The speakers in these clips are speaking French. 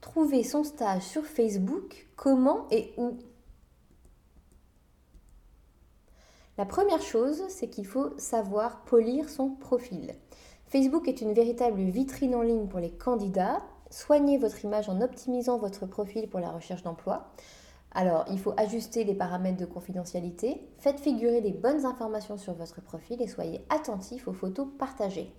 Trouver son stage sur Facebook, comment et où? La première chose, c'est qu'il faut savoir polir son profil. Facebook est une véritable vitrine en ligne pour les candidats. Soignez votre image en optimisant votre profil pour la recherche d'emploi. Alors, il faut ajuster les paramètres de confidentialité, faites figurer les bonnes informations sur votre profil et soyez attentif aux photos partagées.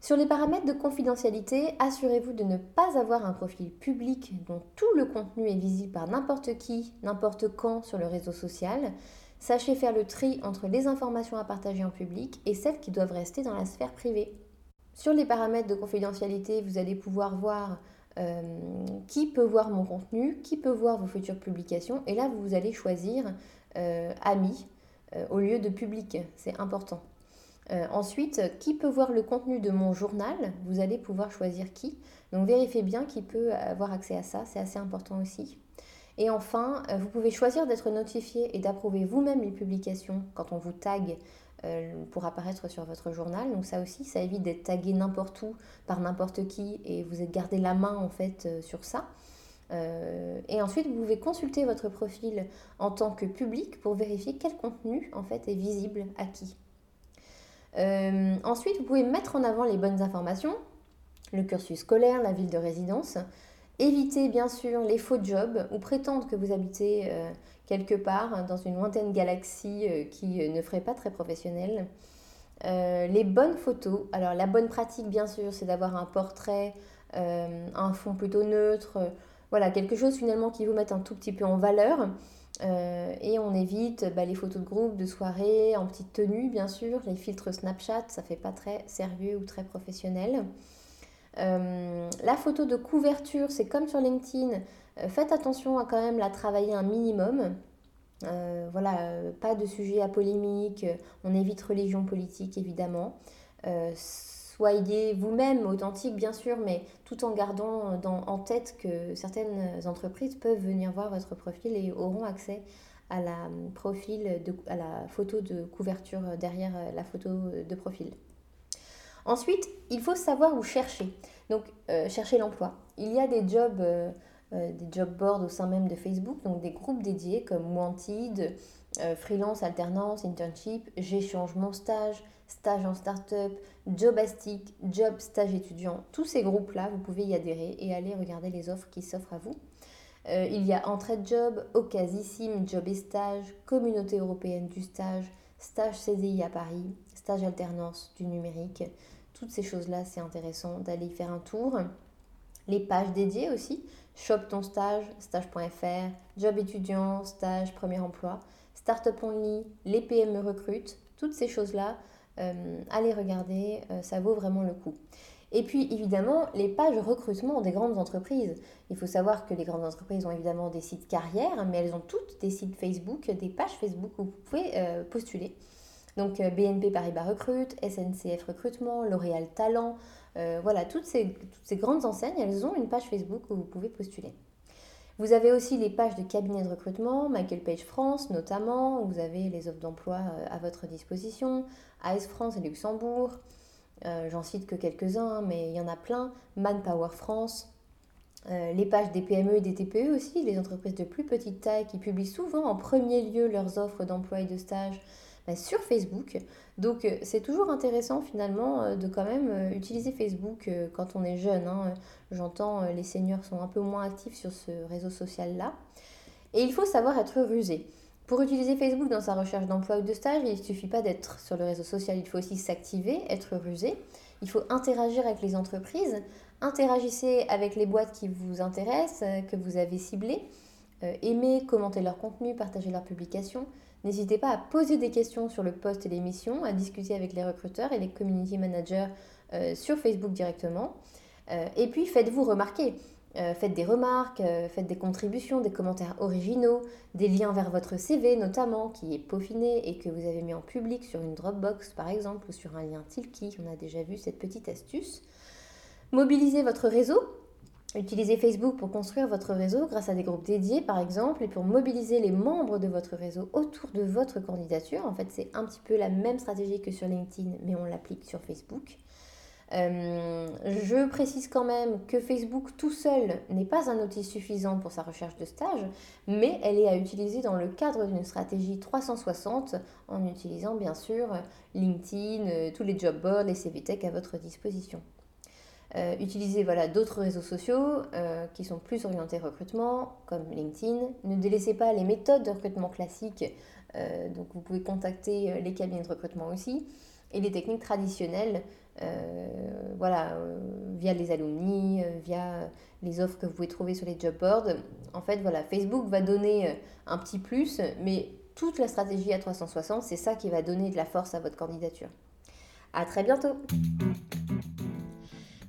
Sur les paramètres de confidentialité, assurez-vous de ne pas avoir un profil public dont tout le contenu est visible par n'importe qui, n'importe quand sur le réseau social. Sachez faire le tri entre les informations à partager en public et celles qui doivent rester dans la sphère privée. Sur les paramètres de confidentialité, vous allez pouvoir voir euh, qui peut voir mon contenu, qui peut voir vos futures publications. Et là, vous allez choisir euh, amis euh, au lieu de public. C'est important. Euh, ensuite, qui peut voir le contenu de mon journal? Vous allez pouvoir choisir qui. Donc vérifiez bien qui peut avoir accès à ça, c'est assez important aussi. Et enfin, euh, vous pouvez choisir d'être notifié et d'approuver vous-même les publications quand on vous tag euh, pour apparaître sur votre journal. Donc ça aussi, ça évite d'être tagué n'importe où par n'importe qui et vous êtes gardé la main en fait sur ça. et ensuite, vous pouvez consulter votre profil en tant que public pour vérifier quel contenu en fait est visible à qui. Euh, ensuite, vous pouvez mettre en avant les bonnes informations, le cursus scolaire, la ville de résidence. Évitez bien sûr les faux jobs ou prétendre que vous habitez euh, quelque part dans une lointaine galaxie euh, qui ne ferait pas très professionnel. les bonnes photos. Alors la bonne pratique bien sûr c'est d'avoir un portrait, un fond plutôt neutre. voilà, quelque chose finalement qui vous mette un tout petit peu en valeur. Euh, et on évite bah, les photos de groupe, de soirée, en petite tenue bien sûr, les filtres Snapchat, ça fait pas très sérieux ou très professionnel. Euh, la photo de couverture, c'est comme sur LinkedIn, euh, faites attention à quand même la travailler un minimum. voilà, pas de sujet à polémique, on évite religion politique évidemment soyez vous-même authentique bien sûr, mais tout en gardant en tête que certaines entreprises peuvent venir voir votre profil et auront accès à la, profil à la photo de couverture derrière la photo de profil. Ensuite, il faut savoir où chercher. Donc, euh, chercher l'emploi. Il y a des jobs, euh, euh, des job boards au sein même de Facebook, donc des groupes dédiés comme Wanted, freelance, alternance, internship, j'échange mon stage, stage en start-up, Jobastic, Job Stage étudiant, tous ces groupes-là, vous pouvez y adhérer et aller regarder les offres qui s'offrent à vous. Euh, il y a Entraide Job, Ocasissime, Job et Stage, Communauté européenne du stage, Stage CDI à Paris, Stage alternance du numérique. Toutes ces choses-là, c'est intéressant d'aller y faire un tour. Les pages dédiées aussi, Shop ton stage, stage.fr, Job étudiant, stage, premier emploi, Startup Only, les PME recrutent, toutes ces choses-là, euh, allez regarder, euh, ça vaut vraiment le coup. Et puis évidemment, les pages recrutement des grandes entreprises. Il faut savoir que les grandes entreprises ont évidemment des sites carrières, mais elles ont toutes des sites Facebook, des pages Facebook où vous pouvez euh, postuler. Donc BNP Paribas Recrute, SNCF Recrutement, L'Oréal Talent, voilà, toutes ces, grandes enseignes, elles ont une page Facebook où vous pouvez postuler. Vous avez aussi les pages de cabinets de recrutement, Michael Page France notamment, vous avez les offres d'emploi euh, à votre disposition, AS France et Luxembourg, euh, j'en cite que quelques-uns, mais il y en a plein, Manpower France, euh, les pages des PME et des TPE aussi, les entreprises de plus petite taille qui publient souvent en premier lieu leurs offres d'emploi et de stage bah, sur Facebook. Donc euh, c'est toujours intéressant finalement euh, de quand même euh, utiliser Facebook quand on est jeune. Hein. J'entends les seniors sont un peu moins actifs sur ce réseau social-là. Et il faut savoir être rusé. Pour utiliser Facebook dans sa recherche d'emploi ou de stage, il ne suffit pas d'être sur le réseau social, il faut aussi s'activer, être rusé. Il faut interagir avec les entreprises, interagissez avec les boîtes qui vous intéressent, que vous avez ciblées, aimer, commenter leur contenu, partager leurs publications, N'hésitez pas à poser des questions sur le poste et l'émission, à discuter avec les recruteurs et les community managers euh, sur Facebook directement. Euh, et puis faites-vous remarquer. Euh, faites des remarques, faites des contributions, des commentaires originaux, des liens vers votre CV notamment qui est peaufiné et que vous avez mis en public sur une Dropbox par exemple ou sur un lien Tilki. On a déjà vu cette petite astuce. Mobilisez votre réseau. Utilisez Facebook pour construire votre réseau grâce à des groupes dédiés par exemple et pour mobiliser les membres de votre réseau autour de votre candidature. En fait, c'est un petit peu la même stratégie que sur LinkedIn, mais on l'applique sur Facebook. Euh, je précise quand même que Facebook tout seul n'est pas un outil suffisant pour sa recherche de stage, mais elle est à utiliser dans le cadre d'une stratégie 360 en utilisant bien sûr LinkedIn, euh, tous les job boards, les CVTech à votre disposition. Euh, utilisez voilà, d'autres réseaux sociaux qui sont plus orientés recrutement, comme LinkedIn. Ne délaissez pas les méthodes de recrutement classiques, donc vous pouvez contacter les cabinets de recrutement aussi, et les techniques traditionnelles euh, voilà, euh, via les alumni, euh, via les offres que vous pouvez trouver sur les job boards. En fait, voilà, Facebook va donner un petit plus, mais toute la stratégie à 360, c'est ça qui va donner de la force à votre candidature. À très bientôt.